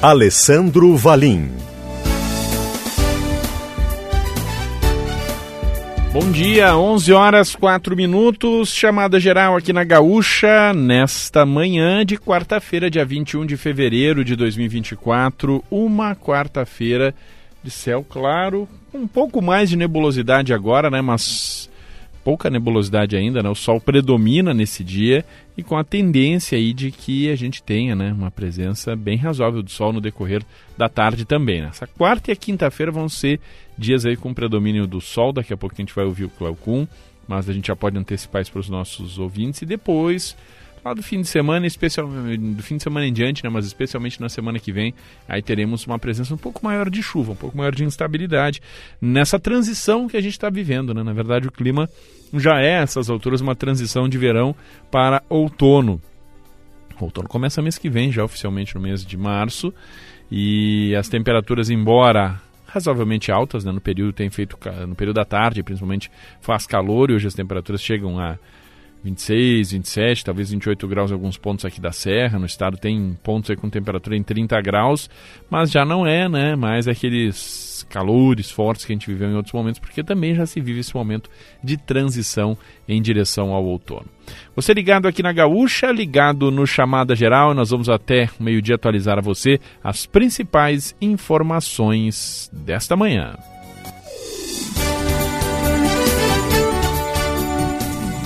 Alessandro Valim. Bom dia, 11 horas 4 minutos, chamada geral aqui na Gaúcha, nesta manhã de quarta-feira, dia 21 de fevereiro de 2024, uma quarta-feira de céu claro, um pouco mais de nebulosidade agora, né, mas pouca nebulosidade ainda, né? O sol predomina nesse dia e com a tendência aí de que a gente tenha, né, uma presença bem razoável do sol no decorrer da tarde também. Né? Essa quarta e a quinta-feira vão ser dias aí com predomínio do sol. Daqui a pouco a gente vai ouvir o Cleocum, mas a gente já pode antecipar isso para os nossos ouvintes e depois do fim de semana, especialmente do fim de semana em diante, né, mas especialmente na semana que vem, aí teremos uma presença um pouco maior de chuva, um pouco maior de instabilidade nessa transição que a gente está vivendo. Né? Na verdade, o clima já é, essas alturas, uma transição de verão para outono. O outono começa mês que vem, já oficialmente no mês de março, e as temperaturas, embora razoavelmente altas, né, no período tem feito no período da tarde, principalmente faz calor e hoje as temperaturas chegam a 26, 27, talvez 28 graus em alguns pontos aqui da Serra. No estado tem pontos aí com temperatura em 30 graus, mas já não é, né? Mais aqueles calores fortes que a gente viveu em outros momentos, porque também já se vive esse momento de transição em direção ao outono. Você ligado aqui na Gaúcha, ligado no Chamada Geral, nós vamos até meio-dia atualizar a você as principais informações desta manhã.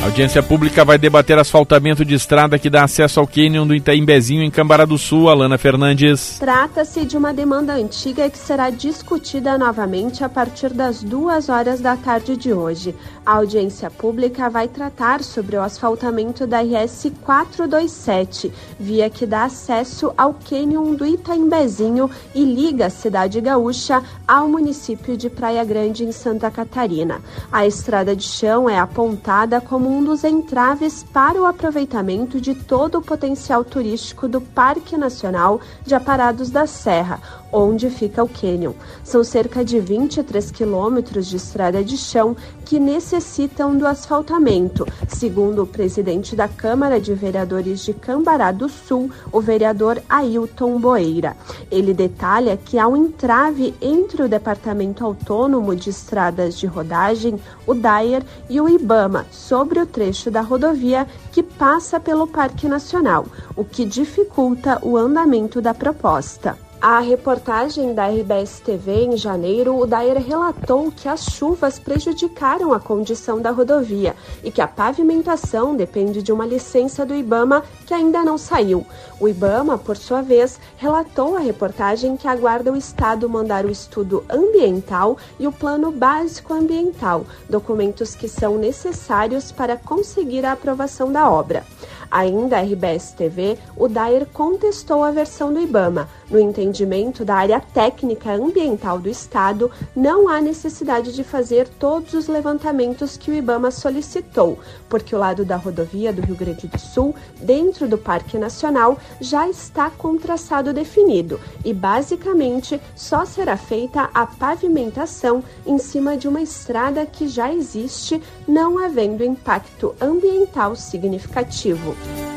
A audiência pública vai debater asfaltamento de estrada que dá acesso ao cânion do Itaimbezinho em Cambará do Sul. Alana Fernandes. Trata-se de uma demanda antiga que será discutida novamente a partir das duas horas da tarde de hoje. A audiência pública vai tratar sobre o asfaltamento da RS 427, via que dá acesso ao cânion do Itaimbezinho e liga a cidade gaúcha ao município de Praia Grande, em Santa Catarina. A estrada de chão é apontada como um dos entraves para o aproveitamento de todo o potencial turístico do Parque Nacional de Aparados da Serra, onde fica o cânion. São cerca de 23 quilômetros de estrada de chão que necessitam do asfaltamento, segundo o presidente da Câmara de Vereadores de Cambará do Sul, o vereador Ailton Boeira. Ele detalha que há um entrave entre o Departamento Autônomo de Estradas de Rodagem, o DAER, e o IBAMA sobre o trecho da rodovia que passa pelo Parque Nacional, o que dificulta o andamento da proposta. A reportagem da RBS TV em janeiro, o Daer relatou que as chuvas prejudicaram a condição da rodovia e que a pavimentação depende de uma licença do IBAMA que ainda não saiu. O IBAMA, por sua vez, relatou à reportagem que aguarda o Estado mandar o estudo ambiental e o plano básico ambiental, documentos que são necessários para conseguir a aprovação da obra. Ainda a RBS TV, o Daer contestou a versão do IBAMA. No entendimento da área técnica ambiental do Estado, não há necessidade de fazer todos os levantamentos que o IBAMA solicitou, porque o lado da rodovia do Rio Grande do Sul, dentro do Parque Nacional, já está com traçado definido e, basicamente, só será feita a pavimentação em cima de uma estrada que já existe, não havendo impacto ambiental significativo. Bye.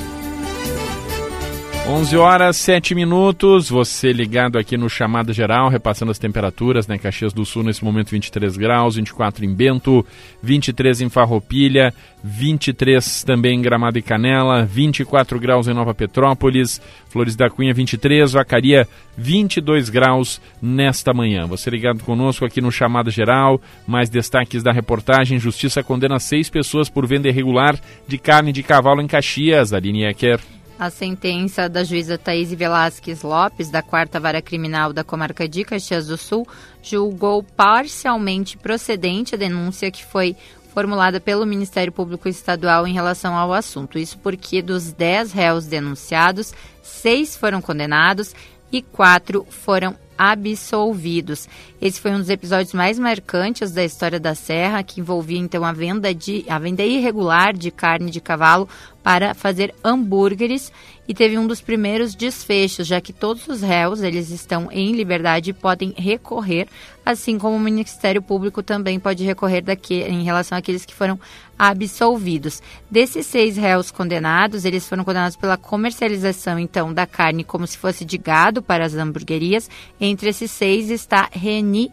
11 horas 7 minutos, você ligado aqui no Chamado Geral, repassando as temperaturas, né? Caxias do Sul nesse momento 23 graus, 24 em Bento, 23 em Farroupilha, 23 também em Gramado e Canela, 24 graus em Nova Petrópolis, Flores da Cunha 23, Vacaria 22 graus nesta manhã. Você ligado conosco aqui no Chamado Geral, mais destaques da reportagem, Justiça condena seis pessoas por venda irregular de carne de cavalo em Caxias, Aline Ecker. A sentença da juíza Thaís Velasquez Lopes, da Quarta Vara Criminal da Comarca de Caxias do Sul, julgou parcialmente procedente a denúncia que foi formulada pelo Ministério Público Estadual em relação ao assunto. Isso porque dos 10 réus denunciados, seis foram condenados e quatro foram absolvidos. Esse foi um dos episódios mais marcantes da história da Serra, que envolvia então a venda de a venda irregular de carne de cavalo para fazer hambúrgueres e teve um dos primeiros desfechos, já que todos os réus eles estão em liberdade e podem recorrer, assim como o Ministério Público também pode recorrer daqui, em relação àqueles que foram absolvidos. Desses seis réus condenados, eles foram condenados pela comercialização então da carne como se fosse de gado para as hamburguerias. Entre esses seis está Reni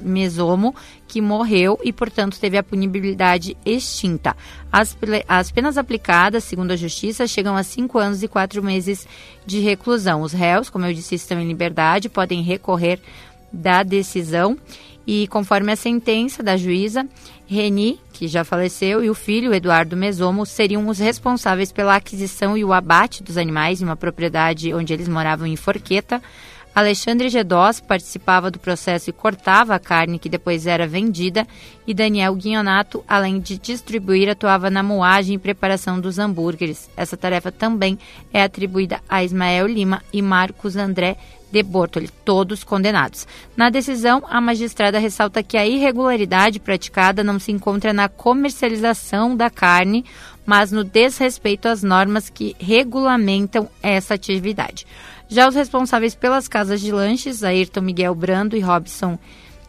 Mesomo, que morreu e, portanto, teve a punibilidade extinta. As, as penas aplicadas, segundo a Justiça, chegam a cinco anos e quatro meses de reclusão. Os réus, como eu disse, estão em liberdade, podem recorrer da decisão e, conforme a sentença da juíza, Reni, que já faleceu, e o filho, Eduardo Mesomo, seriam os responsáveis pela aquisição e o abate dos animais em uma propriedade onde eles moravam em Forqueta, Alexandre Gedós participava do processo e cortava a carne que depois era vendida, e Daniel Guignonato, além de distribuir, atuava na moagem e preparação dos hambúrgueres. Essa tarefa também é atribuída a Ismael Lima e Marcos André de Bortoli, todos condenados. Na decisão, a magistrada ressalta que a irregularidade praticada não se encontra na comercialização da carne, mas no desrespeito às normas que regulamentam essa atividade. Já os responsáveis pelas casas de lanches, Ayrton Miguel Brando e Robson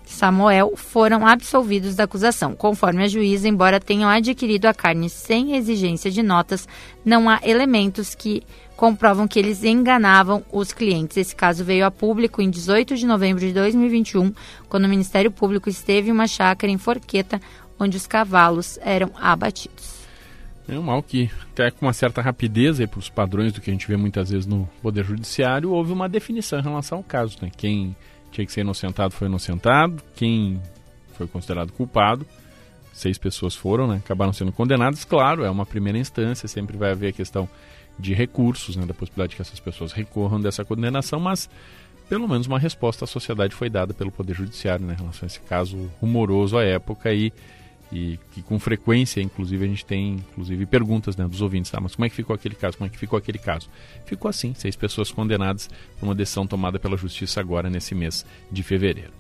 Samuel, foram absolvidos da acusação. Conforme a juíza, embora tenham adquirido a carne sem exigência de notas, não há elementos que comprovam que eles enganavam os clientes. Esse caso veio a público em 18 de novembro de 2021, quando o Ministério Público esteve em uma chácara em Forqueta, onde os cavalos eram abatidos. É um mal que, até com uma certa rapidez para os padrões do que a gente vê muitas vezes no Poder Judiciário, houve uma definição em relação ao caso. Né? Quem tinha que ser inocentado foi inocentado, quem foi considerado culpado, seis pessoas foram, né? acabaram sendo condenadas. Claro, é uma primeira instância, sempre vai haver a questão de recursos, né? da possibilidade de que essas pessoas recorram dessa condenação, mas pelo menos uma resposta à sociedade foi dada pelo Poder Judiciário né? em relação a esse caso rumoroso à época e e que com frequência, inclusive, a gente tem inclusive perguntas né, dos ouvintes, tá? mas como é que ficou aquele caso? Como é que ficou aquele caso? Ficou assim, seis pessoas condenadas por uma decisão tomada pela Justiça agora nesse mês de fevereiro.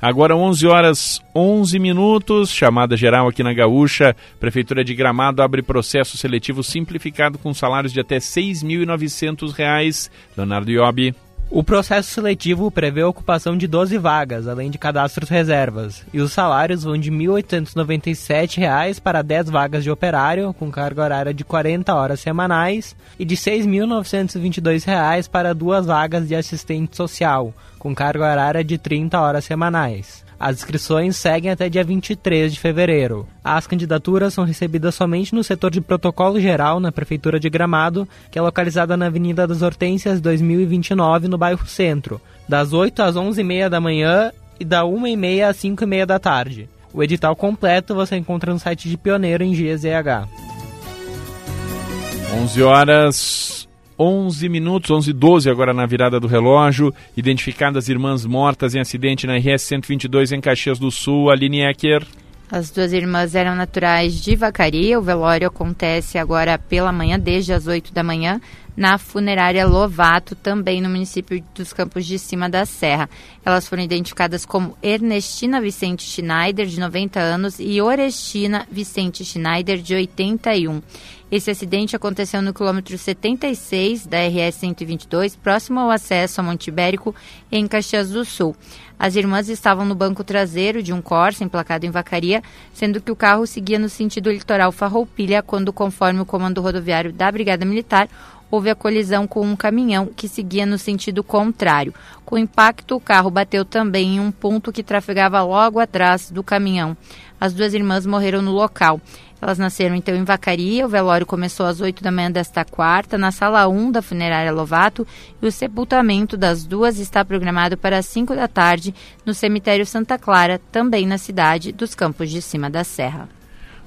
Agora 11 horas 11 minutos, chamada geral aqui na Gaúcha. Prefeitura de Gramado abre processo seletivo simplificado com salários de até R$ 6.900. Leonardo Iobi. O processo seletivo prevê a ocupação de 12 vagas, além de cadastros reservas, e os salários vão de R$ 1.897 para 10 vagas de operário, com carga horária de 40 horas semanais, e de R$ 6.922 para duas vagas de assistente social, com carga horária de 30 horas semanais. As inscrições seguem até dia 23 de fevereiro. As candidaturas são recebidas somente no setor de protocolo geral na Prefeitura de Gramado, que é localizada na Avenida das Hortênsias 2029, no bairro Centro, das 8 às 11h30 da manhã e da 1h30 às 5h30 da tarde. O edital completo você encontra no site de Pioneiro em GZH. 11 horas 11 minutos, 11 e 12 agora na virada do relógio. Identificadas irmãs mortas em acidente na RS 122 em Caxias do Sul. Aline Ecker. As duas irmãs eram naturais de Vacaria. O velório acontece agora pela manhã, desde as 8 da manhã, na funerária Lovato, também no município dos Campos de Cima da Serra. Elas foram identificadas como Ernestina Vicente Schneider, de 90 anos, e Orestina Vicente Schneider, de 81. Esse acidente aconteceu no quilômetro 76 da RS 122, próximo ao acesso a Monte Ibérico, em Caxias do Sul. As irmãs estavam no banco traseiro de um Corsa emplacado em Vacaria, sendo que o carro seguia no sentido litoral Farroupilha, quando, conforme o comando rodoviário da Brigada Militar, houve a colisão com um caminhão que seguia no sentido contrário. Com impacto, o carro bateu também em um ponto que trafegava logo atrás do caminhão. As duas irmãs morreram no local. Elas nasceram então em Vacaria. O velório começou às 8 da manhã desta quarta, na sala 1 da funerária Lovato, e o sepultamento das duas está programado para as 5 da tarde no cemitério Santa Clara, também na cidade dos Campos de Cima da Serra.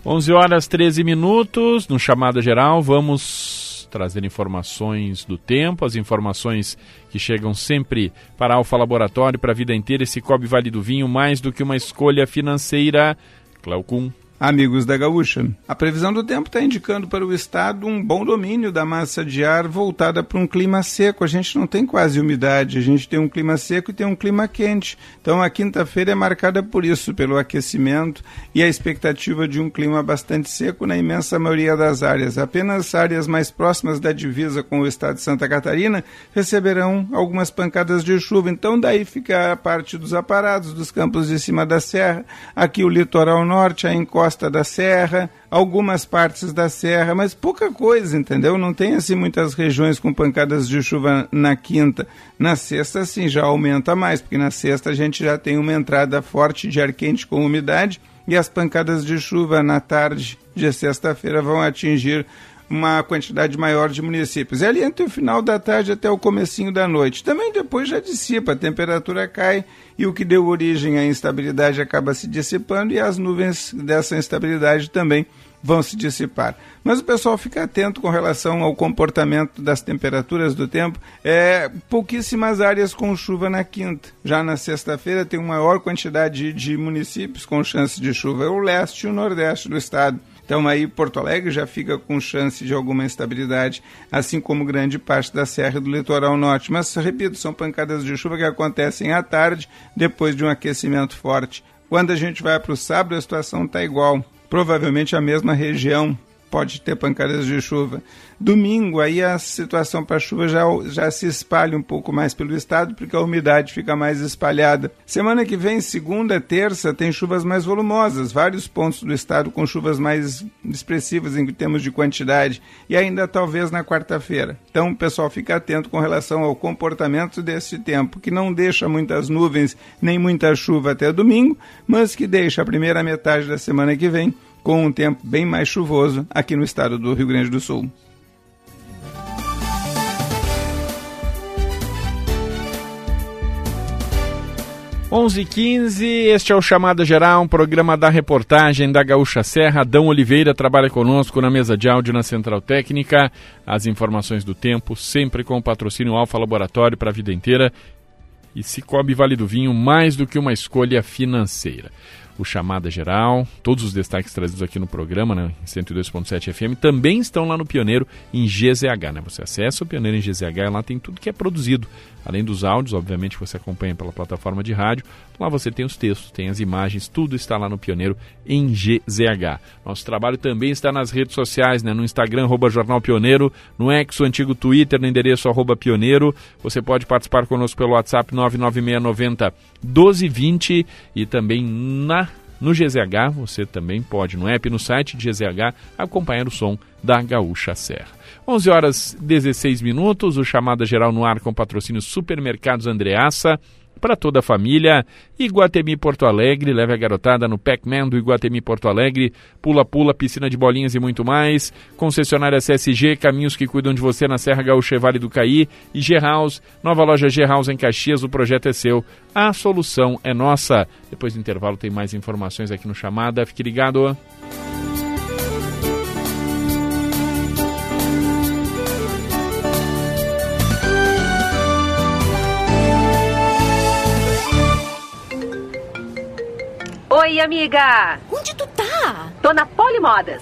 11 horas 13 minutos. No chamado geral, vamos trazer informações do tempo, as informações que chegam sempre para Alfa Laboratório para a vida inteira. Esse Cobre Vale do Vinho, mais do que uma escolha financeira. Cleocum. Amigos da Gaúcha. A previsão do tempo está indicando para o estado um bom domínio da massa de ar voltada para um clima seco. A gente não tem quase umidade, a gente tem um clima seco e tem um clima quente. Então a quinta-feira é marcada por isso, pelo aquecimento e a expectativa de um clima bastante seco na imensa maioria das áreas. Apenas áreas mais próximas da divisa com o estado de Santa Catarina receberão algumas pancadas de chuva. Então daí fica a parte dos aparados, dos campos de cima da serra, aqui o litoral norte, a encosta costa da serra, algumas partes da serra, mas pouca coisa, entendeu? Não tem assim muitas regiões com pancadas de chuva na quinta. Na sexta, sim, já aumenta mais, porque na sexta a gente já tem uma entrada forte de ar quente com umidade e as pancadas de chuva na tarde de sexta-feira vão atingir uma quantidade maior de municípios. É ali entre o final da tarde até o comecinho da noite. Também depois já dissipa, a temperatura cai e o que deu origem à instabilidade acaba se dissipando e as nuvens dessa instabilidade também vão se dissipar. Mas o pessoal fica atento com relação ao comportamento das temperaturas do tempo. É pouquíssimas áreas com chuva na quinta. Já na sexta-feira tem uma maior quantidade de municípios com chance de chuva, é o leste e o nordeste do estado. Então aí Porto Alegre já fica com chance de alguma instabilidade, assim como grande parte da serra do litoral norte. Mas, repito, são pancadas de chuva que acontecem à tarde, depois de um aquecimento forte. Quando a gente vai para o sábado, a situação está igual. Provavelmente a mesma região pode ter pancadas de chuva. Domingo, aí a situação para chuva já, já se espalha um pouco mais pelo estado, porque a umidade fica mais espalhada. Semana que vem, segunda, terça, tem chuvas mais volumosas, vários pontos do estado com chuvas mais expressivas em termos de quantidade, e ainda talvez na quarta-feira. Então, o pessoal fica atento com relação ao comportamento desse tempo, que não deixa muitas nuvens nem muita chuva até domingo, mas que deixa a primeira metade da semana que vem com um tempo bem mais chuvoso aqui no estado do Rio Grande do Sul. Onze quinze, este é o Chamada Geral, um programa da reportagem da Gaúcha Serra. Adão Oliveira trabalha conosco na mesa de áudio na Central Técnica. As informações do tempo, sempre com o patrocínio Alfa Laboratório para a vida inteira. E Cicobi Vale do Vinho, mais do que uma escolha financeira o Chamada Geral, todos os destaques trazidos aqui no programa, né, em 102.7 FM, também estão lá no Pioneiro em GZH. Né? Você acessa o Pioneiro em GZH e lá tem tudo que é produzido Além dos áudios, obviamente, que você acompanha pela plataforma de rádio, lá você tem os textos, tem as imagens, tudo está lá no Pioneiro em GZH. Nosso trabalho também está nas redes sociais, né? no Instagram, arroba Jornal Pioneiro, no X, o antigo Twitter, no endereço arroba Pioneiro. Você pode participar conosco pelo WhatsApp 99690 1220 e também na no GZH, você também pode, no app, no site de GZH, acompanhar o som da Gaúcha Serra. 11 horas 16 minutos, o Chamada Geral no ar com patrocínio Supermercados Andreaça para toda a família. Iguatemi Porto Alegre, leve a garotada no Pac-Man do Iguatemi Porto Alegre, pula-pula, piscina de bolinhas e muito mais. Concessionária CSG, caminhos que cuidam de você na Serra Gaúcha Vale do Caí. E G-House, nova loja G-House em Caxias, o projeto é seu, a solução é nossa. Depois do intervalo tem mais informações aqui no Chamada, fique ligado. Oi, amiga! Onde tu tá? Tô na Polimodas.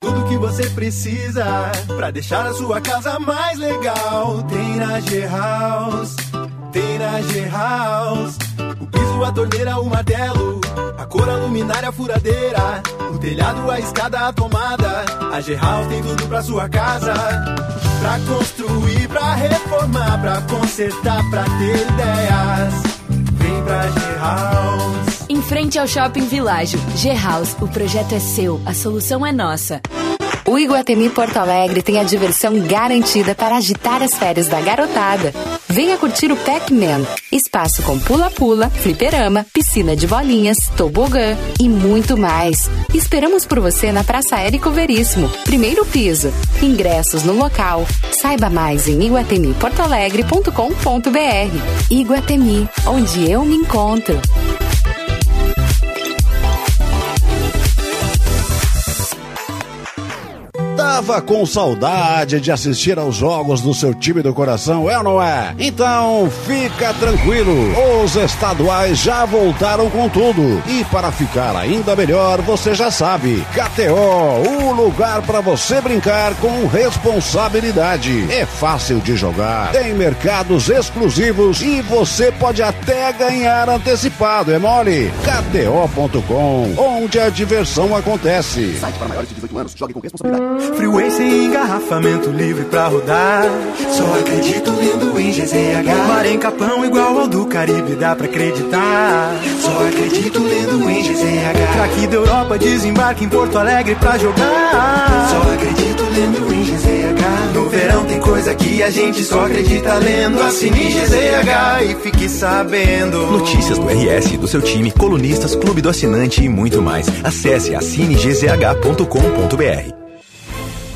Tudo que você precisa para deixar a sua casa mais legal tem na G-House. Tem na G-House. O piso, a torneira, o martelo, a cor, a luminária, a furadeira, o telhado, a escada, a tomada. A G-House tem tudo pra sua casa. Pra construir, pra reformar, pra consertar, pra ter ideias. Frente ao Shopping Világio, G-House, o projeto é seu, a solução é nossa. O Iguatemi Porto Alegre tem a diversão garantida para agitar as férias da garotada. Venha curtir o Pac-Man, espaço com pula-pula, fliperama, piscina de bolinhas, tobogã e muito mais. Esperamos por você na Praça Érico Veríssimo, primeiro piso. Ingressos no local. Saiba mais em iguatemiportoalegre.com.br. Iguatemi, onde eu me encontro. Tava com saudade de assistir aos jogos do seu time do coração, é ou não é? Então fica tranquilo, os estaduais já voltaram com tudo. E para ficar ainda melhor, você já sabe, KTO, o lugar para você brincar com responsabilidade. É fácil de jogar, tem mercados exclusivos e você pode até ganhar antecipado, é mole? KTO.com, onde a diversão acontece. Site para maiores de 18 anos, jogue com responsabilidade. Freeway sem engarrafamento livre pra rodar. Só acredito lendo em GZH. Mar em Capão igual ao do Caribe, dá pra acreditar. Só acredito lendo em GZH. Craque da Europa desembarque em Porto Alegre pra jogar. Só acredito lendo em GZH. No verão tem coisa que a gente só acredita lendo. Assine GZH e fique sabendo. Notícias do RS, do seu time, colunistas, clube do assinante e muito mais. Acesse assinegzh.com.br.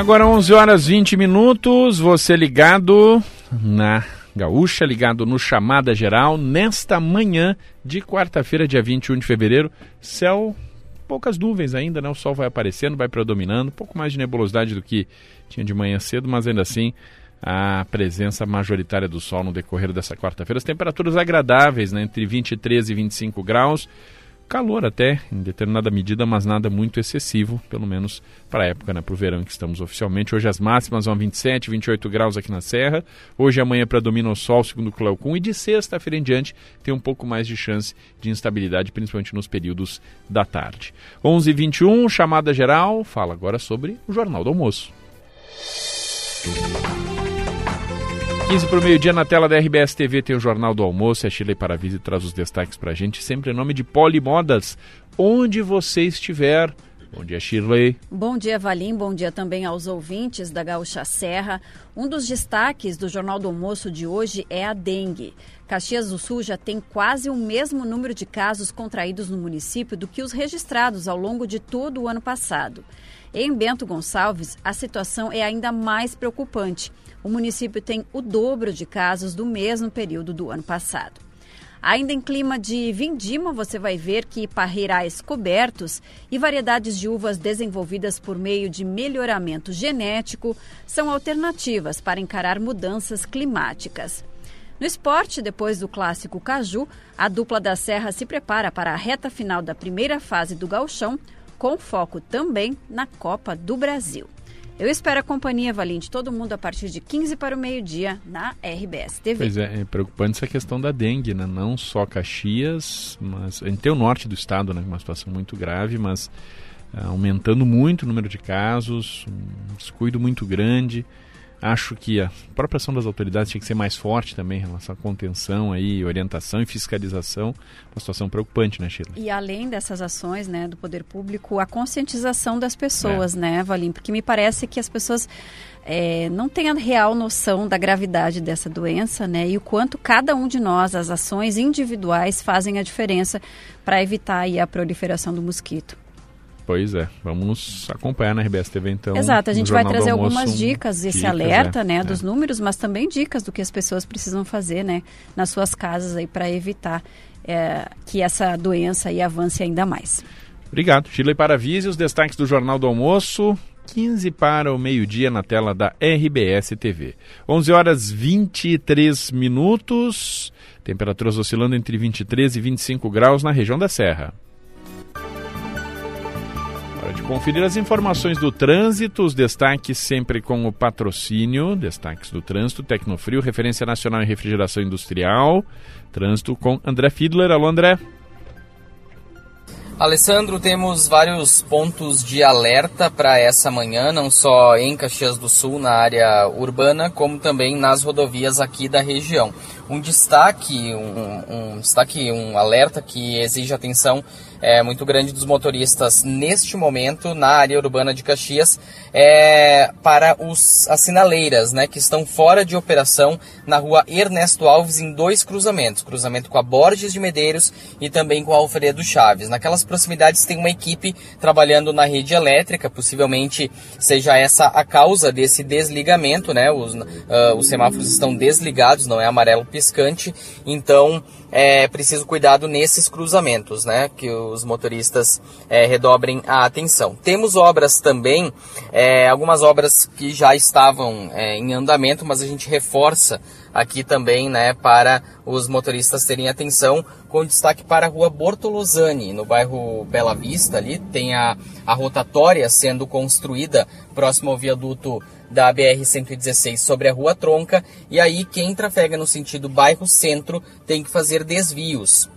Agora 11 horas 20 minutos, você ligado na Gaúcha, ligado no Chamada Geral, nesta manhã de quarta-feira, dia 21 de fevereiro, céu poucas nuvens ainda, né? O sol vai aparecendo, vai predominando, um pouco mais de nebulosidade do que tinha de manhã cedo, mas ainda assim a presença majoritária do sol no decorrer dessa quarta-feira. As temperaturas agradáveis, né? Entre 23 e 25 graus calor até, em determinada medida, mas nada muito excessivo, pelo menos para a época, né, para o verão que estamos oficialmente. Hoje as máximas vão 27, 28 graus aqui na Serra. Hoje amanhã predomina o sol, segundo o Cleocum, e de sexta-feira em diante tem um pouco mais de chance de instabilidade, principalmente nos períodos da tarde. 11:21 chamada geral, fala agora sobre o Jornal do Almoço. 15 para o meio-dia na tela da RBS TV tem o Jornal do Almoço. A Chile Paravise traz os destaques para a gente, sempre em nome de Polimodas. Onde você estiver. Bom dia, Shirley. Bom dia, Valim. Bom dia também aos ouvintes da Gaúcha Serra. Um dos destaques do Jornal do Almoço de hoje é a dengue. Caxias do Sul já tem quase o mesmo número de casos contraídos no município do que os registrados ao longo de todo o ano passado. Em Bento Gonçalves, a situação é ainda mais preocupante o município tem o dobro de casos do mesmo período do ano passado. Ainda em clima de vindima, você vai ver que parreirais cobertos e variedades de uvas desenvolvidas por meio de melhoramento genético são alternativas para encarar mudanças climáticas. No esporte, depois do clássico Caju, a dupla da Serra se prepara para a reta final da primeira fase do Gauchão, com foco também na Copa do Brasil. Eu espero a companhia, Valente, todo mundo a partir de 15 para o meio-dia na RBS TV. Pois é, é preocupante essa questão da dengue, né? Não só Caxias, mas a gente tem o norte do estado, né? Uma situação muito grave, mas uh, aumentando muito o número de casos, um descuido muito grande. Acho que a própria ação das autoridades tinha que ser mais forte também em relação à contenção, aí, orientação e fiscalização. Uma situação preocupante, né, Sheila? E além dessas ações né, do poder público, a conscientização das pessoas, é. né, Valim? Porque me parece que as pessoas é, não têm a real noção da gravidade dessa doença, né? E o quanto cada um de nós, as ações individuais, fazem a diferença para evitar aí, a proliferação do mosquito. Pois é, vamos acompanhar na RBS TV então. Exato, a gente vai trazer algumas dicas, esse dicas, alerta, é, né, é. dos números, mas também dicas do que as pessoas precisam fazer, né, nas suas casas aí para evitar é, que essa doença aí avance ainda mais. Obrigado. Chile Paravise, os destaques do Jornal do Almoço. 15 para o meio-dia na tela da RBS TV. 11 horas 23 minutos. Temperaturas oscilando entre 23 e 25 graus na região da Serra. Hora de conferir as informações do trânsito, os destaques sempre com o patrocínio, destaques do trânsito, Tecnofrio, referência nacional em refrigeração industrial, trânsito com André Fiedler. Alô, André. Alessandro, temos vários pontos de alerta para essa manhã, não só em Caxias do Sul, na área urbana, como também nas rodovias aqui da região. Um destaque, um, um destaque, um alerta que exige atenção é, muito grande dos motoristas neste momento na área urbana de Caxias é, para os, as sinaleiras, né, que estão fora de operação na rua Ernesto Alves em dois cruzamentos, cruzamento com a Borges de Medeiros e também com a Alfredo Chaves. Naquelas proximidades tem uma equipe trabalhando na rede elétrica, possivelmente seja essa a causa desse desligamento, né, os, uh, os semáforos estão desligados, não é amarelo piscante, então é preciso cuidado nesses cruzamentos, né? Que os motoristas é, redobrem a atenção. Temos obras também, é, algumas obras que já estavam é, em andamento, mas a gente reforça aqui também, né, para os motoristas terem atenção, com destaque para a rua Bortolosani, no bairro Bela Vista, ali tem a, a rotatória sendo construída próximo ao viaduto da BR-116 sobre a Rua Tronca, e aí quem trafega no sentido bairro centro tem que fazer desvios.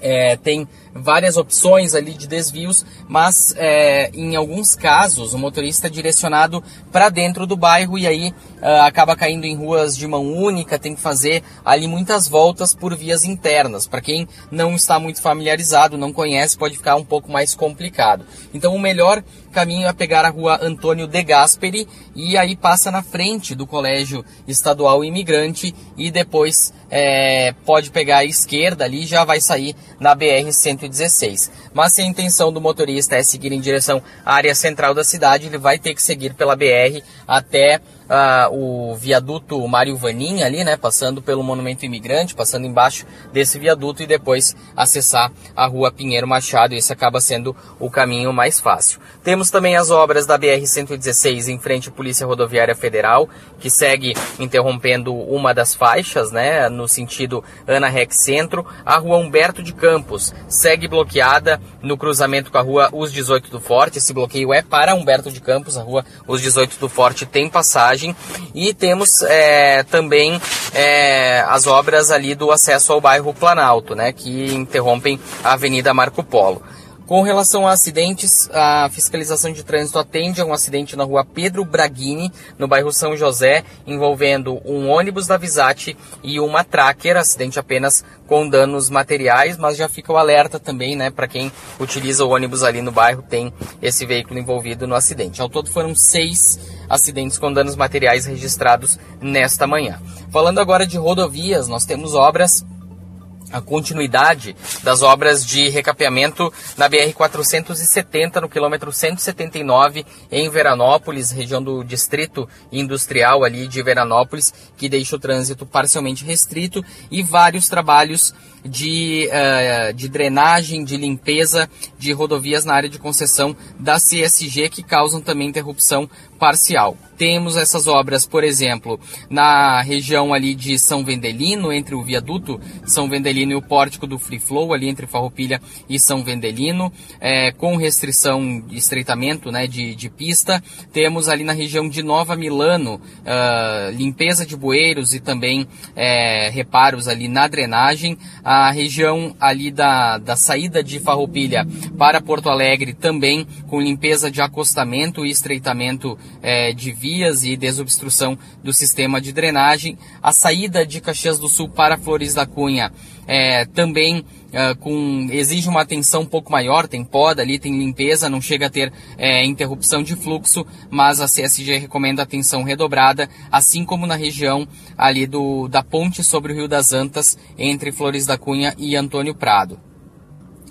É, tem várias opções ali de desvios, mas é, em alguns casos o motorista é direcionado para dentro do bairro e aí uh, acaba caindo em ruas de mão única, tem que fazer ali muitas voltas por vias internas. Para quem não está muito familiarizado, não conhece, pode ficar um pouco mais complicado. Então o melhor caminho é pegar a rua Antônio de Gasperi e aí passa na frente do Colégio Estadual Imigrante e depois é, pode pegar a esquerda ali já vai sair na BR-116 mas se a intenção do motorista é seguir em direção à área central da cidade, ele vai ter que seguir pela BR até uh, o viaduto Mário Vanin ali, né, passando pelo Monumento Imigrante, passando embaixo desse viaduto e depois acessar a rua Pinheiro Machado. Esse acaba sendo o caminho mais fácil. Temos também as obras da BR-116 em frente à Polícia Rodoviária Federal, que segue interrompendo uma das faixas, né, no sentido Ana Rex Centro. A rua Humberto de Campos segue bloqueada no cruzamento com a rua Os 18 do Forte. Esse bloqueio é para Humberto de Campos, a rua Os 18 do Forte tem passagem e temos é, também é, as obras ali do acesso ao bairro Planalto, né, que interrompem a Avenida Marco Polo. Com relação a acidentes, a fiscalização de trânsito atende a um acidente na rua Pedro Braghini, no bairro São José, envolvendo um ônibus da Visate e uma tracker, acidente apenas com danos materiais, mas já fica o alerta também, né, para quem utiliza o ônibus ali no bairro, tem esse veículo envolvido no acidente. Ao todo foram seis acidentes com danos materiais registrados nesta manhã. Falando agora de rodovias, nós temos obras a continuidade das obras de recapeamento na BR-470, no quilômetro 179, em Veranópolis, região do Distrito Industrial ali de Veranópolis, que deixa o trânsito parcialmente restrito, e vários trabalhos de, uh, de drenagem, de limpeza de rodovias na área de concessão da CSG, que causam também interrupção parcial. Temos essas obras, por exemplo, na região ali de São Vendelino, entre o viaduto São Vendelino e o pórtico do Free Flow, ali entre Farroupilha e São Vendelino, é, com restrição de estreitamento né, de, de pista. Temos ali na região de Nova Milano, uh, limpeza de bueiros e também é, reparos ali na drenagem. A região ali da, da saída de Farroupilha para Porto Alegre também com limpeza de acostamento e estreitamento é, de vias e desobstrução do sistema de drenagem. A saída de Caxias do Sul para Flores da Cunha é, também é, com, exige uma atenção um pouco maior, tem poda ali, tem limpeza, não chega a ter é, interrupção de fluxo, mas a CSG recomenda atenção redobrada, assim como na região ali do, da ponte sobre o Rio das Antas, entre Flores da Cunha e Antônio Prado.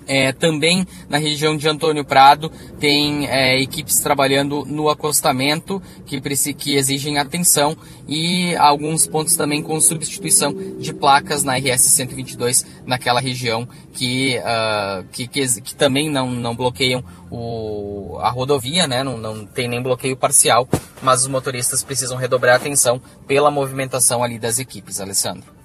É, também na região de Antônio Prado tem é, equipes trabalhando no acostamento que, que exigem atenção e alguns pontos também com substituição de placas na RS 122 naquela região que, uh, que, que, que, também não, não bloqueiam o, a rodovia, né? não, não tem nem bloqueio parcial, mas os motoristas precisam redobrar a atenção pela movimentação ali das equipes, Alessandro.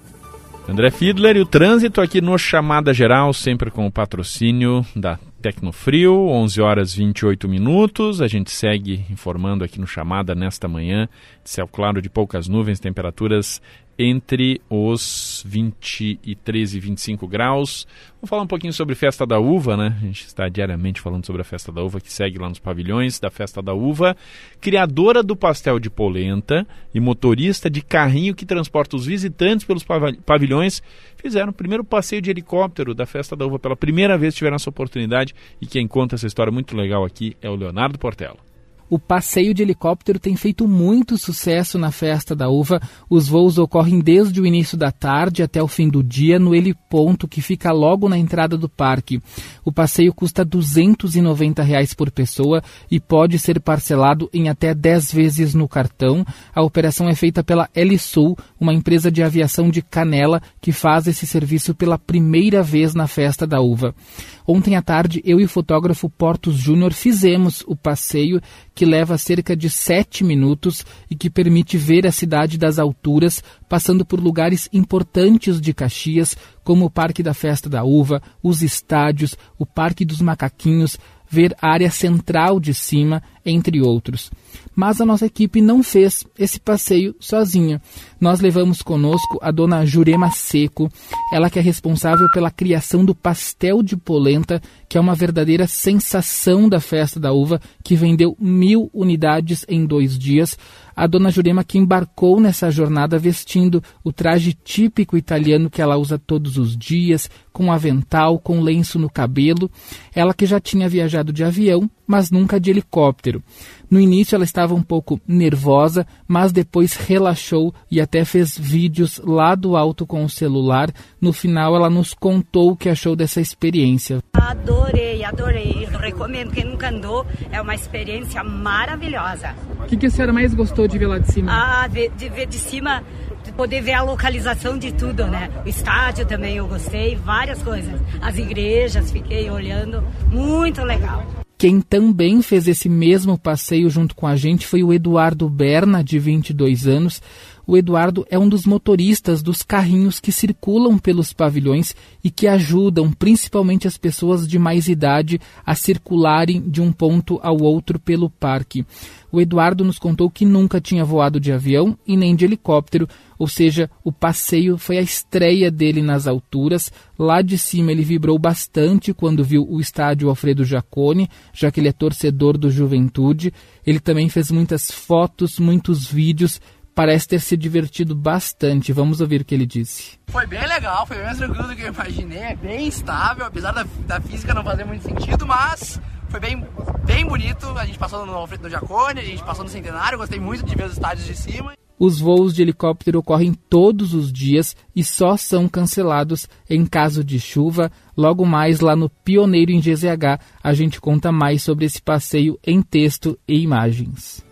André Fiedler e o trânsito aqui no Chamada Geral, sempre com o patrocínio da Tecnofrio, 11 horas 28 minutos. A gente segue informando aqui no Chamada nesta manhã, céu claro de poucas nuvens, temperaturas entre os 23 e 25 graus. Vamos falar um pouquinho sobre Festa da Uva, né? A gente está diariamente falando sobre a Festa da Uva, que segue lá nos pavilhões da Festa da Uva. Criadora do pastel de polenta e motorista de carrinho que transporta os visitantes pelos pavilhões, fizeram o primeiro passeio de helicóptero da Festa da Uva. Pela primeira vez tiveram essa oportunidade e quem conta essa história muito legal aqui é o Leonardo Portela. O passeio de helicóptero tem feito muito sucesso na festa da uva. Os voos ocorrem desde o início da tarde até o fim do dia no heliponto que fica logo na entrada do parque. O passeio custa 290 reais por pessoa e pode ser parcelado em até 10 vezes no cartão. A operação é feita pela Elisul, uma empresa de aviação de Canela que faz esse serviço pela primeira vez na festa da uva. Ontem à tarde, eu e o fotógrafo Portos Júnior fizemos o passeio que leva cerca de sete minutos e que permite ver a cidade das alturas, passando por lugares importantes de Caxias, como o Parque da Festa da Uva, os estádios, o Parque dos Macaquinhos, ver a área central de cima, entre outros. Mas a nossa equipe não fez esse passeio sozinha. Nós levamos conosco a dona Jurema Seco, ela que é responsável pela criação do pastel de polenta, que é uma verdadeira sensação da festa da uva, que vendeu mil unidades em dois dias. A dona Jurema que embarcou nessa jornada vestindo o traje típico italiano que ela usa todos os dias, com avental, com lenço no cabelo. Ela que já tinha viajado de avião, mas nunca de helicóptero. No início ela estava um pouco nervosa, mas depois relaxou e até fez vídeos lá do alto com o celular. No final ela nos contou o que achou dessa experiência. Adorei, adorei. Eu recomendo quem nunca andou, é uma experiência maravilhosa. O que, que a senhora mais gostou de ver lá de cima? Ah, de ver de cima poder ver a localização de tudo, né? O estádio também eu gostei, várias coisas. As igrejas, fiquei olhando, muito legal. Quem também fez esse mesmo passeio junto com a gente foi o Eduardo Berna, de 22 anos. O Eduardo é um dos motoristas dos carrinhos que circulam pelos pavilhões e que ajudam principalmente as pessoas de mais idade a circularem de um ponto ao outro pelo parque. O Eduardo nos contou que nunca tinha voado de avião e nem de helicóptero, ou seja, o passeio foi a estreia dele nas alturas. Lá de cima ele vibrou bastante quando viu o estádio Alfredo Jacone, já que ele é torcedor do Juventude. Ele também fez muitas fotos, muitos vídeos. Parece ter se divertido bastante. Vamos ouvir o que ele disse. Foi bem legal, foi bem mais tranquilo do que eu imaginei. É bem estável, apesar da, da física não fazer muito sentido, mas foi bem, bem bonito. A gente passou no, no Jacone, a gente passou no Centenário, gostei muito de ver os estádios de cima. Os voos de helicóptero ocorrem todos os dias e só são cancelados em caso de chuva. Logo mais lá no Pioneiro em GZH, a gente conta mais sobre esse passeio em texto e imagens.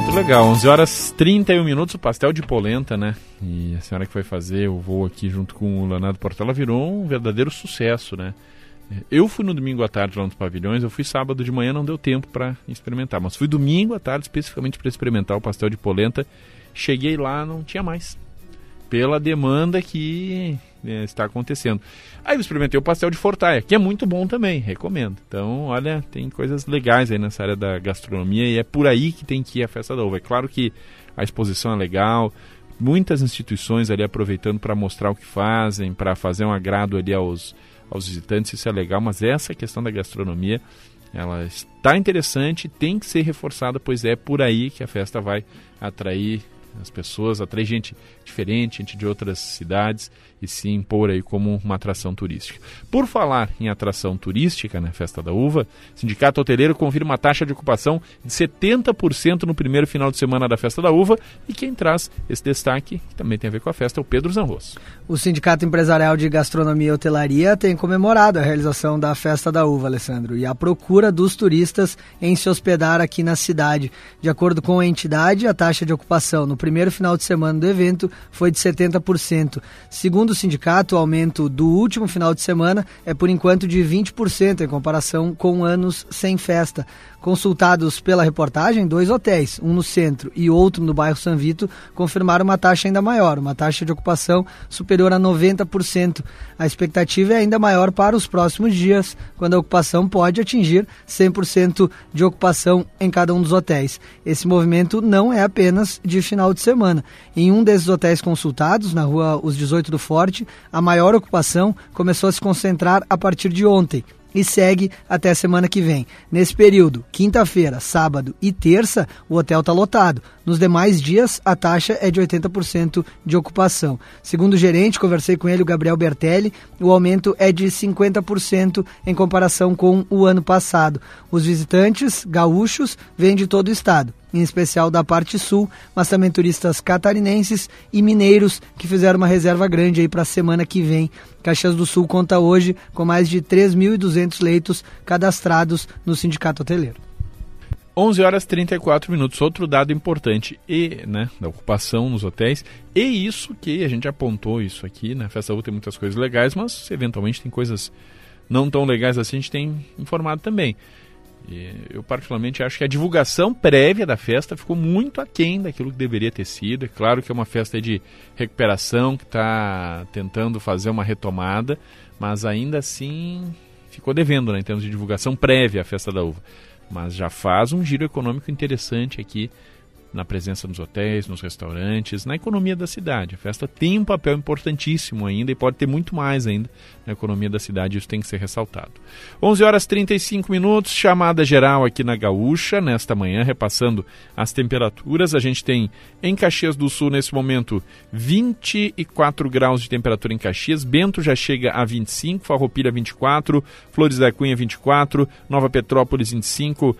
Muito legal, 11 horas 31 minutos, o pastel de polenta, né? E a senhora que foi fazer o voo aqui junto com o Leonardo Portela virou um verdadeiro sucesso, né? Eu fui no domingo à tarde lá nos pavilhões, eu fui sábado de manhã, não deu tempo para experimentar, mas fui domingo à tarde especificamente para experimentar o pastel de polenta. Cheguei lá, não tinha mais. Pela demanda que é, está acontecendo. Aí eu experimentei o pastel de fortaia, que é muito bom também, recomendo. Então, olha, tem coisas legais aí nessa área da gastronomia e é por aí que tem que ir a festa da uva. É claro que a exposição é legal, muitas instituições ali aproveitando para mostrar o que fazem, para fazer um agrado ali aos aos visitantes, isso é legal, mas essa questão da gastronomia, ela está interessante, tem que ser reforçada, pois é por aí que a festa vai atrair as pessoas, atrair gente diferente, gente de outras cidades e se impor aí como uma atração turística. Por falar em atração turística, né, Festa da Uva, o Sindicato Hoteleiro confirma uma taxa de ocupação de 70% no primeiro final de semana da Festa da Uva e quem traz esse destaque, que também tem a ver com a festa, é o Pedro Zanros. O Sindicato Empresarial de Gastronomia e Hotelaria tem comemorado a realização da Festa da Uva, Alessandro, e a procura dos turistas em se hospedar aqui na cidade. De acordo com a entidade, a taxa de ocupação no primeiro final de semana do evento foi de 70%. Segundo o sindicato, o aumento do último final de semana é por enquanto de 20% em comparação com anos sem festa. Consultados pela reportagem, dois hotéis, um no centro e outro no bairro São Vito, confirmaram uma taxa ainda maior, uma taxa de ocupação superior a 90%. A expectativa é ainda maior para os próximos dias, quando a ocupação pode atingir 100% de ocupação em cada um dos hotéis. Esse movimento não é apenas de final de semana. Em um desses hotéis consultados, na rua Os 18 do A maior ocupação começou a se concentrar a partir de ontem e segue até a semana que vem. Nesse período, quinta-feira, sábado e terça, o hotel está lotado. Nos demais dias, a taxa é de 80% de ocupação. Segundo o gerente, conversei com ele, o Gabriel Bertelli, o aumento é de 50% em comparação com o ano passado. Os visitantes gaúchos vêm de todo o estado em especial da parte sul, mas também turistas catarinenses e mineiros que fizeram uma reserva grande aí para a semana que vem. Caxias do Sul conta hoje com mais de 3.200 leitos cadastrados no sindicato hoteleiro. 11 horas 34 minutos. Outro dado importante e, né, da ocupação nos hotéis. E isso que a gente apontou isso aqui, né? Festa U tem muitas coisas legais, mas eventualmente tem coisas não tão legais assim, a gente tem informado também. E eu particularmente acho que a divulgação prévia da festa ficou muito aquém daquilo que deveria ter sido. É claro que é uma festa de recuperação que está tentando fazer uma retomada, mas ainda assim ficou devendo né, em termos de divulgação prévia à festa da uva. Mas já faz um giro econômico interessante aqui na presença nos hotéis, nos restaurantes, na economia da cidade. A festa tem um papel importantíssimo ainda e pode ter muito mais ainda na economia da cidade, isso tem que ser ressaltado. 11 horas 35 minutos, chamada geral aqui na Gaúcha, nesta manhã, repassando as temperaturas. A gente tem em Caxias do Sul, nesse momento, 24 graus de temperatura em Caxias, Bento já chega a 25, Farroupilha 24, Flores da Cunha 24, Nova Petrópolis 25,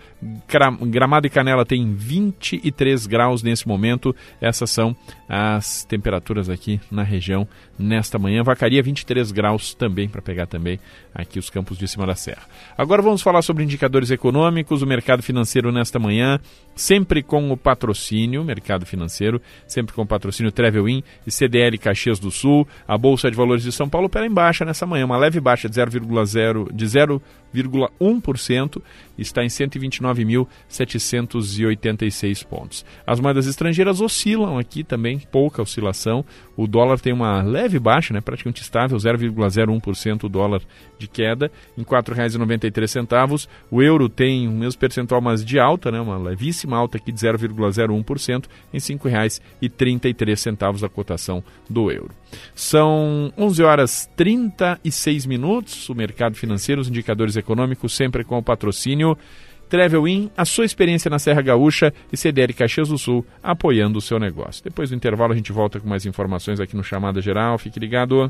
Gramado e Canela tem 23 graus nesse momento. Essas são as temperaturas aqui na região nesta manhã. Vacaria 23 graus também, para pegar também aqui os campos de cima da serra. Agora vamos falar sobre indicadores econômicos, o mercado financeiro nesta manhã, sempre com o patrocínio, mercado financeiro, sempre com o patrocínio Travel e CDL Caxias do Sul. A Bolsa de Valores de São Paulo opera em baixa nessa manhã, uma leve baixa de 0,0 de 0,1%, está em 129.786 pontos. As moedas estrangeiras oscilam aqui também, pouca oscilação. O dólar tem uma leve baixa, né, praticamente estável, 0,01% o dólar de queda, em R$ 4,93. O euro tem o mesmo percentual, mas de alta, né, uma levíssima alta aqui de 0,01%, em R$ 5,33 a cotação do euro. São 11 horas 36 minutos, o mercado financeiro, os indicadores econômicos sempre com o patrocínio Travel In, a sua experiência na Serra Gaúcha e CDL Caxias do Sul apoiando o seu negócio. Depois do intervalo a gente volta com mais informações aqui no Chamada Geral. Fique ligado.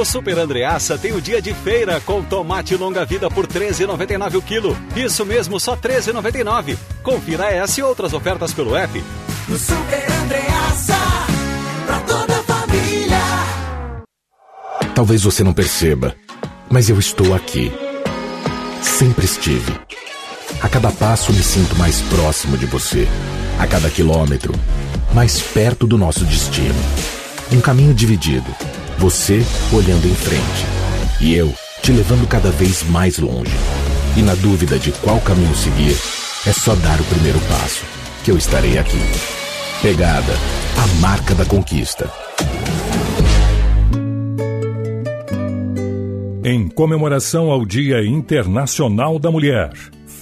O Super Andreaça tem o dia de feira com tomate longa-vida por R$ 13,99 o quilo. Isso mesmo, só R$ 13,99. Confira essa e outras ofertas pelo app. No Super Andreaça, pra toda a família. Talvez você não perceba, mas eu estou aqui. Sempre estive. A cada passo me sinto mais próximo de você. A cada quilômetro, mais perto do nosso destino. Um caminho dividido você olhando em frente. E eu te levando cada vez mais longe. E na dúvida de qual caminho seguir, é só dar o primeiro passo, que eu estarei aqui. Pegada, a marca da conquista. Em comemoração ao Dia Internacional da Mulher,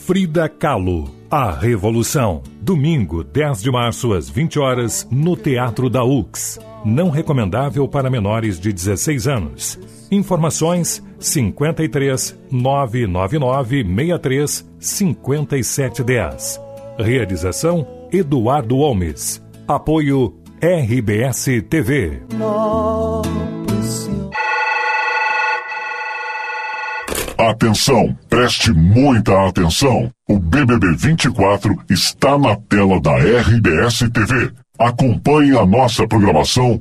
Frida Kahlo, A Revolução. Domingo, 10 de março, às 20 horas, no Teatro da UX. Não recomendável para menores de 16 anos. Informações 53 999 63 5710. Realização Eduardo Holmes. Apoio RBS TV. Atenção, preste muita atenção. O BBB 24 está na tela da RBS TV. Acompanhe a nossa programação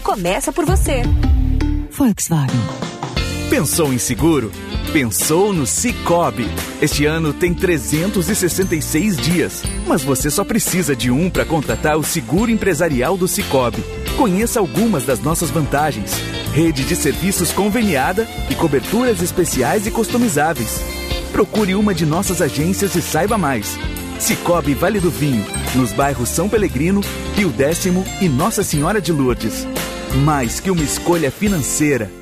começa por você. Volkswagen. Pensou em seguro? Pensou no Cicobi. Este ano tem 366 dias, mas você só precisa de um para contratar o seguro empresarial do Cicobi. Conheça algumas das nossas vantagens: rede de serviços conveniada e coberturas especiais e customizáveis. Procure uma de nossas agências e saiba mais. Cicobi Vale do Vinho, nos bairros São Pelegrino, Rio Décimo e Nossa Senhora de Lourdes. Mais que uma escolha financeira.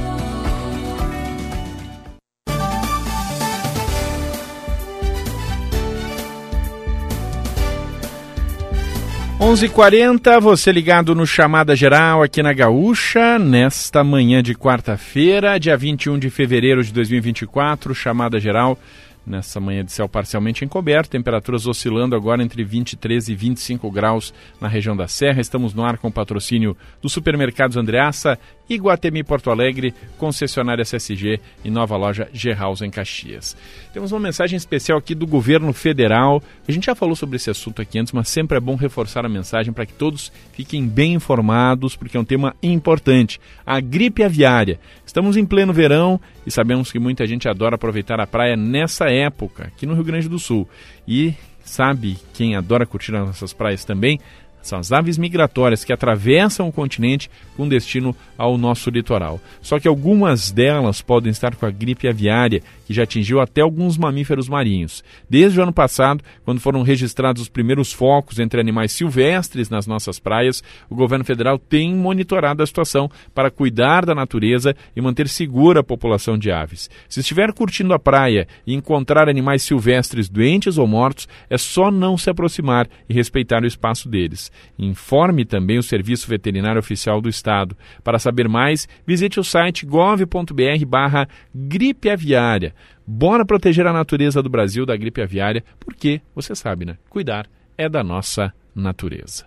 11:40 você ligado no Chamada Geral aqui na Gaúcha, nesta manhã de quarta-feira, dia 21 de fevereiro de 2024, Chamada Geral nessa manhã de céu parcialmente encoberto, temperaturas oscilando agora entre 23 e 25 graus na região da Serra. Estamos no ar com o patrocínio do Supermercados Andreaça, Iguatemi Porto Alegre, concessionária SSG e nova loja G-House em Caxias. Temos uma mensagem especial aqui do governo federal. A gente já falou sobre esse assunto aqui antes, mas sempre é bom reforçar a mensagem para que todos fiquem bem informados, porque é um tema importante. A gripe aviária. Estamos em pleno verão e sabemos que muita gente adora aproveitar a praia nessa época, aqui no Rio Grande do Sul. E sabe quem adora curtir as nossas praias também? São as aves migratórias que atravessam o continente com destino ao nosso litoral. Só que algumas delas podem estar com a gripe aviária, que já atingiu até alguns mamíferos marinhos. Desde o ano passado, quando foram registrados os primeiros focos entre animais silvestres nas nossas praias, o governo federal tem monitorado a situação para cuidar da natureza e manter segura a população de aves. Se estiver curtindo a praia e encontrar animais silvestres doentes ou mortos, é só não se aproximar e respeitar o espaço deles. Informe também o Serviço Veterinário Oficial do Estado. Para saber mais, visite o site gov.br barra gripe aviária. Bora proteger a natureza do Brasil da gripe aviária, porque, você sabe, né? Cuidar é da nossa natureza.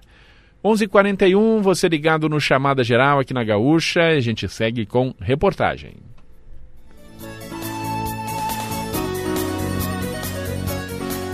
11:41 h 41 você ligado no Chamada Geral aqui na Gaúcha, a gente segue com reportagem.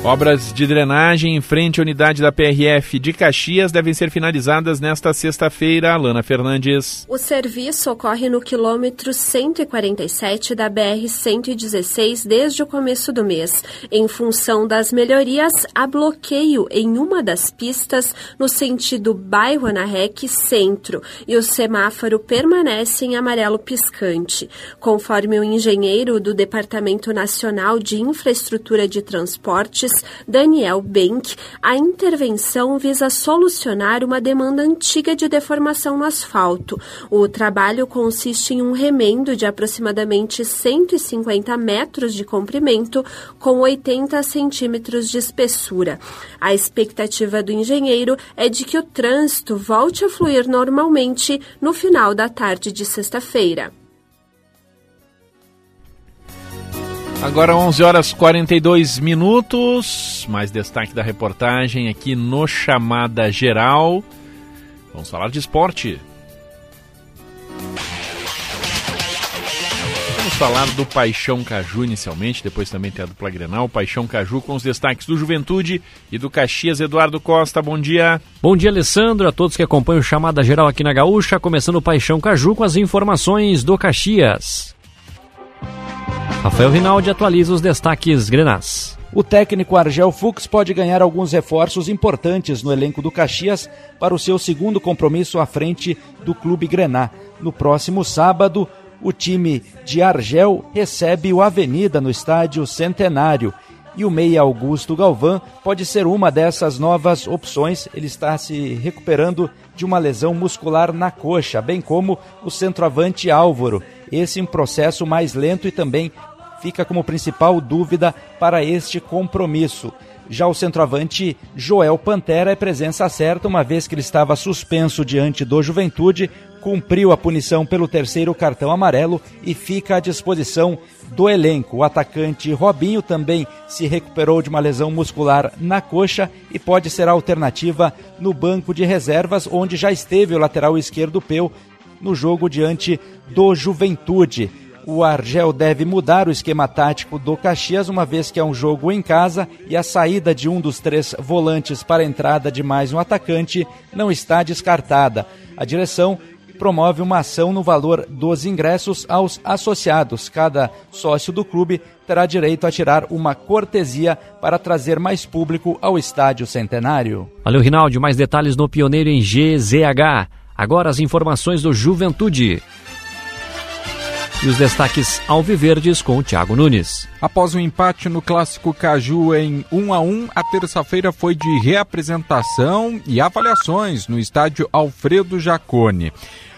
Obras de drenagem em frente à unidade da PRF de Caxias devem ser finalizadas nesta sexta-feira. Alana Fernandes. O serviço ocorre no quilômetro 147 da BR-116 desde o começo do mês. Em função das melhorias, há bloqueio em uma das pistas no sentido bairro Anarrec Centro e o semáforo permanece em amarelo piscante. Conforme o engenheiro do Departamento Nacional de Infraestrutura de Transportes, Daniel Benck, a intervenção visa solucionar uma demanda antiga de deformação no asfalto. O trabalho consiste em um remendo de aproximadamente 150 metros de comprimento com 80 centímetros de espessura. A expectativa do engenheiro é de que o trânsito volte a fluir normalmente no final da tarde de sexta-feira. Agora 11 horas 42 minutos. Mais destaque da reportagem aqui no Chamada Geral. Vamos falar de esporte. Vamos falar do Paixão Caju inicialmente, depois também tem a dupla Grenal, Paixão Caju com os destaques do Juventude e do Caxias Eduardo Costa. Bom dia. Bom dia, Alessandro, a todos que acompanham o Chamada Geral aqui na Gaúcha, começando o Paixão Caju com as informações do Caxias. Rafael Rinaldi atualiza os destaques grenás. O técnico Argel Fux pode ganhar alguns reforços importantes no elenco do Caxias para o seu segundo compromisso à frente do Clube Grená. No próximo sábado, o time de Argel recebe o Avenida no estádio Centenário. E o meia Augusto Galvão pode ser uma dessas novas opções. Ele está se recuperando de uma lesão muscular na coxa, bem como o centroavante Álvaro. Esse em processo mais lento e também fica como principal dúvida para este compromisso. Já o centroavante Joel Pantera é presença certa, uma vez que ele estava suspenso diante do Juventude, cumpriu a punição pelo terceiro cartão amarelo e fica à disposição do elenco. O atacante Robinho também se recuperou de uma lesão muscular na coxa e pode ser alternativa no banco de reservas, onde já esteve o lateral esquerdo Peu no jogo diante do Juventude o Argel deve mudar o esquema tático do Caxias, uma vez que é um jogo em casa e a saída de um dos três volantes para a entrada de mais um atacante não está descartada. A direção promove uma ação no valor dos ingressos aos associados. Cada sócio do clube terá direito a tirar uma cortesia para trazer mais público ao estádio centenário. Valeu, Rinaldi. Mais detalhes no Pioneiro em GZH. Agora as informações do Juventude. E os destaques alviverdes com o Thiago Nunes. Após o um empate no clássico Caju em 1 a 1, a terça-feira foi de reapresentação e avaliações no estádio Alfredo Jacone.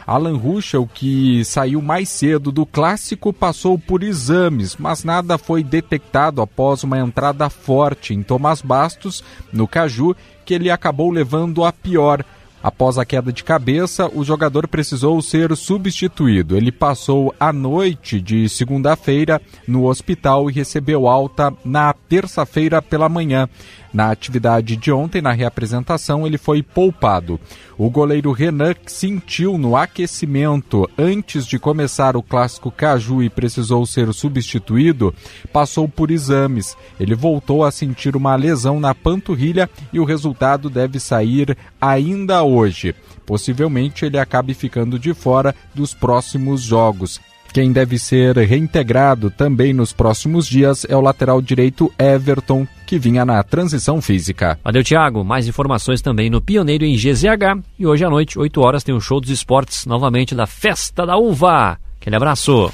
Alan Ruschel, que saiu mais cedo do clássico, passou por exames, mas nada foi detectado após uma entrada forte em Tomás Bastos, no Caju, que ele acabou levando a pior. Após a queda de cabeça, o jogador precisou ser substituído. Ele passou a noite de segunda-feira no hospital e recebeu alta na terça-feira pela manhã. Na atividade de ontem, na reapresentação, ele foi poupado. O goleiro Renan sentiu no aquecimento antes de começar o clássico Caju e precisou ser substituído, passou por exames. Ele voltou a sentir uma lesão na panturrilha e o resultado deve sair ainda hoje. Possivelmente ele acabe ficando de fora dos próximos jogos. Quem deve ser reintegrado também nos próximos dias é o lateral direito Everton, que vinha na transição física. Valeu, Thiago. Mais informações também no Pioneiro em GZH. E hoje à noite, 8 horas, tem o um show dos esportes novamente da Festa da Uva. Aquele abraço.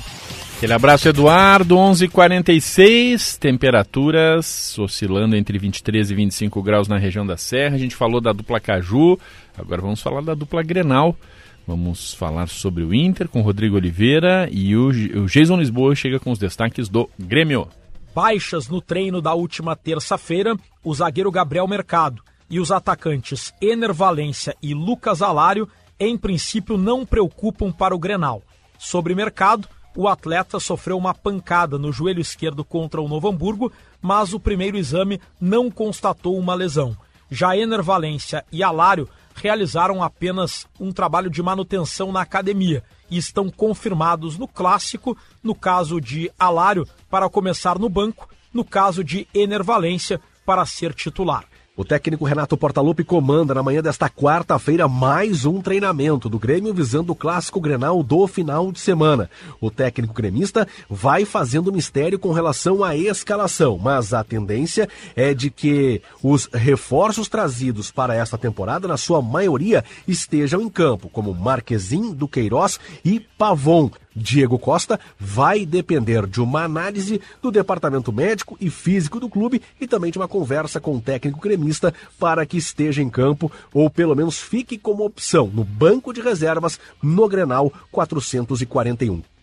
Aquele abraço, Eduardo. 11:46 temperaturas oscilando entre 23 e 25 graus na região da Serra. A gente falou da dupla Caju, agora vamos falar da dupla Grenal. Vamos falar sobre o Inter com Rodrigo Oliveira e o, Jason Lisboa chega com os destaques do Grêmio. Baixas no treino da última terça-feira, o zagueiro Gabriel Mercado e os atacantes Ener Valência e Lucas Alário, em princípio, não preocupam para o Grenal. Sobre Mercado, o atleta sofreu uma pancada no joelho esquerdo contra o Novo Hamburgo, mas o primeiro exame não constatou uma lesão. Já Ener Valência e Alário realizaram apenas um trabalho de manutenção na academia e estão confirmados no clássico, no caso de Alário, para começar no banco, no caso de Enervalência, para ser titular. O técnico Renato Portaluppi comanda na manhã desta quarta-feira mais um treinamento do Grêmio visando o clássico Grenal do final de semana. O técnico gremista vai fazendo mistério com relação à escalação, mas a tendência é de que os reforços trazidos para esta temporada, na sua maioria, estejam em campo, como Marquezin, Duqueiroz e Pavon. Diego Costa vai depender de uma análise do departamento médico e físico do clube e também de uma conversa com o técnico gremista para que esteja em campo ou pelo menos fique como opção no banco de reservas no Grenal 441.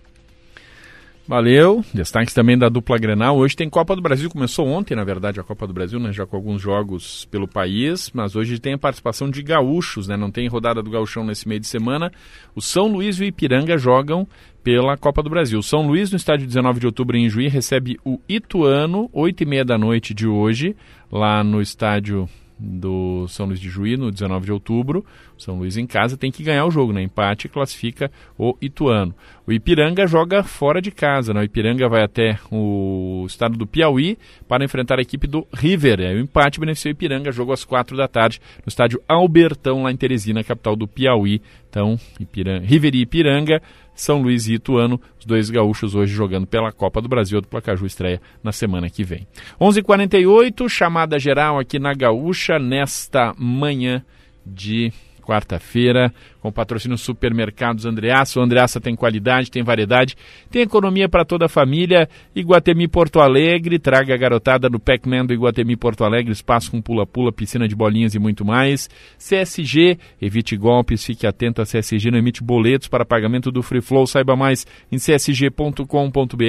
Valeu. Destaques também da dupla Grenal. Hoje tem Copa do Brasil. Começou ontem, na verdade, a Copa do Brasil, né? Já com alguns jogos pelo país. Mas hoje tem a participação de gaúchos, né? Não tem rodada do gauchão nesse meio de semana. O São Luís e o Ipiranga jogam pela Copa do Brasil. São Luís, no estádio 19 de outubro, em Juí, recebe o Ituano, 8 e meia da noite de hoje, lá no estádio do São Luís de Juí, no 19 de outubro. São Luís em casa tem que ganhar o jogo, né? Empate classifica o Ituano. O Ipiranga joga fora de casa, né? O Ipiranga vai até o estado do Piauí para enfrentar a equipe do River. o empate beneficiou o Ipiranga, jogo às quatro da tarde no estádio Albertão, lá em Teresina, capital do Piauí. Então, Ipiranga, River e Ipiranga são Luís e Ituano, os dois gaúchos hoje jogando pela Copa do Brasil. do Placaju estreia na semana que vem. 11:48 h 48 chamada geral aqui na Gaúcha nesta manhã de quarta-feira, com patrocínio Supermercados Andreaça. O Andreaça tem qualidade, tem variedade, tem economia para toda a família. Iguatemi Porto Alegre, traga a garotada no Pac-Man do Iguatemi Porto Alegre, espaço com pula-pula, piscina de bolinhas e muito mais. CSG, evite golpes, fique atento a CSG, não emite boletos para pagamento do Free Flow. Saiba mais em csg.com.br.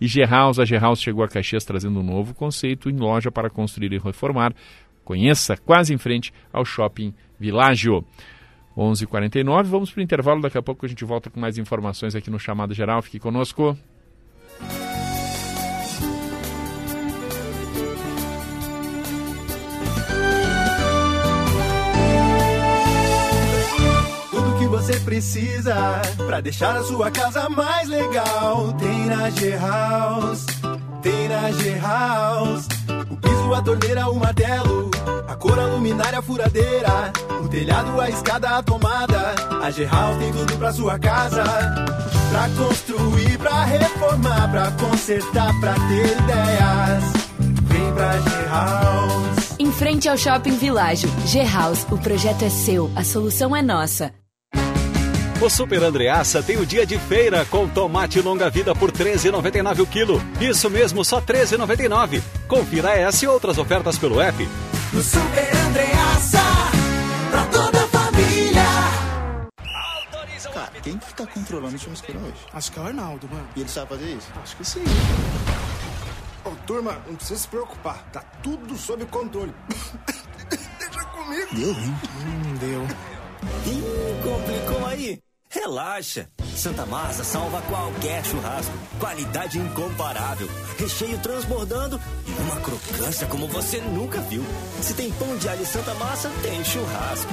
E G-House, a G-House chegou a Caxias trazendo um novo conceito em loja para construir e reformar. Conheça quase em frente ao shopping Világio. 11:49 vamos para o intervalo, daqui a pouco a gente volta com mais informações aqui no Chamado Geral. Fique conosco. Você precisa para deixar a sua casa mais legal tem na G-House. Tem na G-House. Piso, a torneira, o martelo a cor, a luminária, a furadeira. O telhado, a escada, a tomada. A G-House tem tudo pra sua casa. Pra construir, pra reformar, pra consertar, pra ter ideias. Vem pra G-House. Em frente ao Shopping Világio. G-House, o projeto é seu, a solução é nossa. O Super Andreaça tem o dia de feira com tomate longa-vida por R$ 13,99 o quilo. Isso mesmo, só R$ 13,99. Confira essa e outras ofertas pelo app no Super Andreaça, pra toda a família. Cara, quem que tá controlando o churrasqueiro hoje? Acho que é o Arnaldo, mano. E ele sabe fazer isso? Acho que sim. Ô, oh, turma, não precisa se preocupar. Tá tudo sob controle. Deixa comigo. Deu hein? Hum, deu. Ih, complicou aí. Relaxa. Santa Massa salva qualquer churrasco. Qualidade incomparável. Recheio transbordando e uma crocância como você nunca viu. Se tem pão de alho Santa Massa, tem churrasco.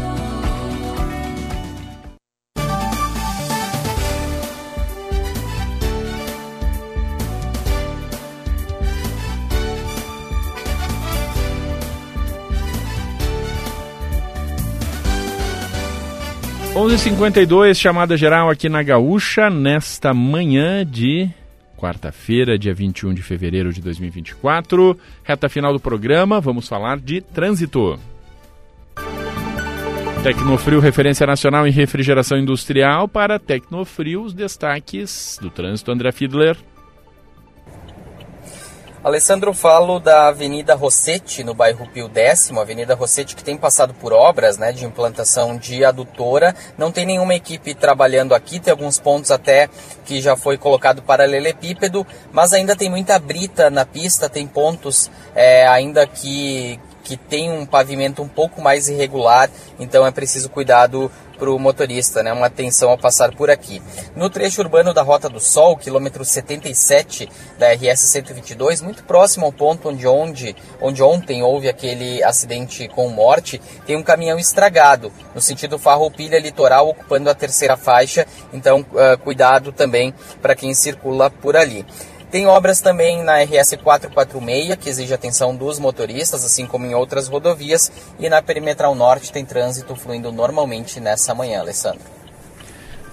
Onze cinquenta chamada geral aqui na Gaúcha, nesta manhã de quarta-feira, dia 21 de fevereiro de 2024. Reta final do programa, vamos falar de trânsito. Tecnofrio, referência nacional em refrigeração industrial. Para Tecnofrio, os destaques do trânsito. André Fiedler. Alessandro, falo da Avenida Rossetti, no bairro Pio Décimo, Avenida Rossetti que tem passado por obras né, de implantação de adutora. Não tem nenhuma equipe trabalhando aqui, tem alguns pontos até que já foi colocado paralelepípedo, mas ainda tem muita brita na pista, tem pontos é, ainda que, que tem um pavimento um pouco mais irregular, então é preciso cuidado para o motorista, né? uma atenção ao passar por aqui. No trecho urbano da Rota do Sol, quilômetro 77 da RS 122, muito próximo ao ponto onde, onde, onde ontem houve aquele acidente com morte, tem um caminhão estragado, no sentido Farroupilha Litoral, ocupando a terceira faixa, então uh, cuidado também para quem circula por ali. Tem obras também na RS 446, que exige atenção dos motoristas, assim como em outras rodovias. E na Perimetral Norte tem trânsito fluindo normalmente nessa manhã, Alessandro.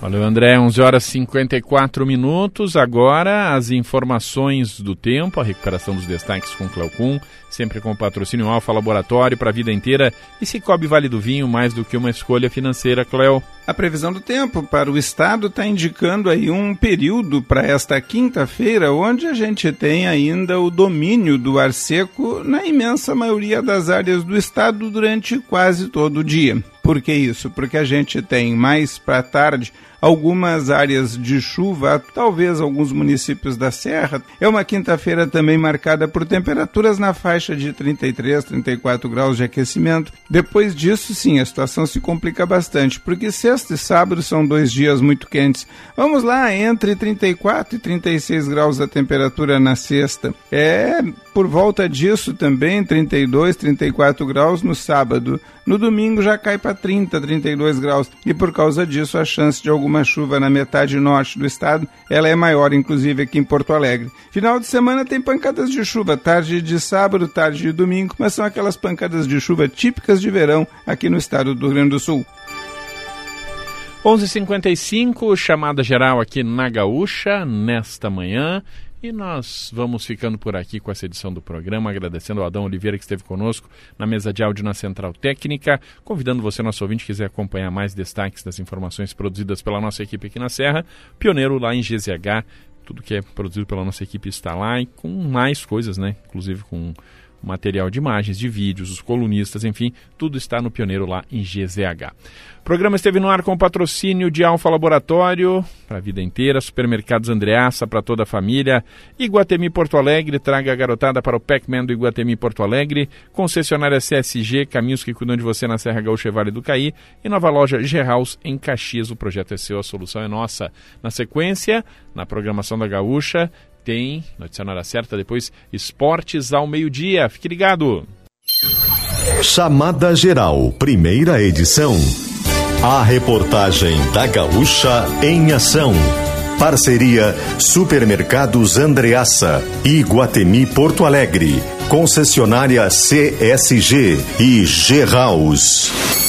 Valeu, André. 11 horas e 54 minutos. Agora, as informações do tempo, a recuperação dos destaques com Cleocum, sempre com patrocínio Alfa Laboratório para a vida inteira e Cicobi Vale do Vinho, mais do que uma escolha financeira, Cleo. A previsão do tempo para o estado está indicando aí um período para esta quinta-feira, onde a gente tem ainda o domínio do ar seco na imensa maioria das áreas do estado durante quase todo o dia. Por que isso? Porque a gente tem mais para tarde algumas áreas de chuva, talvez alguns municípios da Serra. É uma quinta-feira também marcada por temperaturas na faixa de 33, 34 graus de aquecimento. Depois disso, sim, a situação se complica bastante, porque sexta e sábado são dois dias muito quentes. Vamos lá, entre 34 e 36 graus a temperatura na sexta. É por volta disso também, 32, 34 graus no sábado. No domingo já cai para 30, 32 graus e por causa disso a chance de alguma chuva na metade norte do estado, ela é maior inclusive aqui em Porto Alegre. Final de semana tem pancadas de chuva, tarde de sábado, tarde de domingo, mas são aquelas pancadas de chuva típicas de verão aqui no estado do Rio Grande do Sul. 11:55 chamada geral aqui na Gaúcha nesta manhã. E nós vamos ficando por aqui com essa edição do programa, agradecendo ao Adão Oliveira que esteve conosco na mesa de áudio na Central Técnica, convidando você, nosso ouvinte, quiser acompanhar mais destaques das informações produzidas pela nossa equipe aqui na Serra, pioneiro lá em GZH, tudo que é produzido pela nossa equipe está lá e com mais coisas, né? Inclusive com material de imagens, de vídeos, os colunistas, enfim, tudo está no Pioneiro lá em GZH. O programa esteve no ar com patrocínio de Alfa Laboratório, para a vida inteira, Supermercados Andreaça para toda a família, Iguatemi Porto Alegre, traga a garotada para o Pac-Man do Iguatemi Porto Alegre, concessionária CSG, caminhos que cuidam de você na Serra Gaúcha e Vale do Caí, e nova loja G-House em Caxias, o projeto é seu, a solução é nossa. Na sequência, na programação da Gaúcha, tem, notícia na hora certa, depois Esportes ao meio-dia. Fique ligado. Chamada Geral, primeira edição. A reportagem da Gaúcha em ação. Parceria Supermercados Andreaça Guatemi Porto Alegre. Concessionária CSG e G House.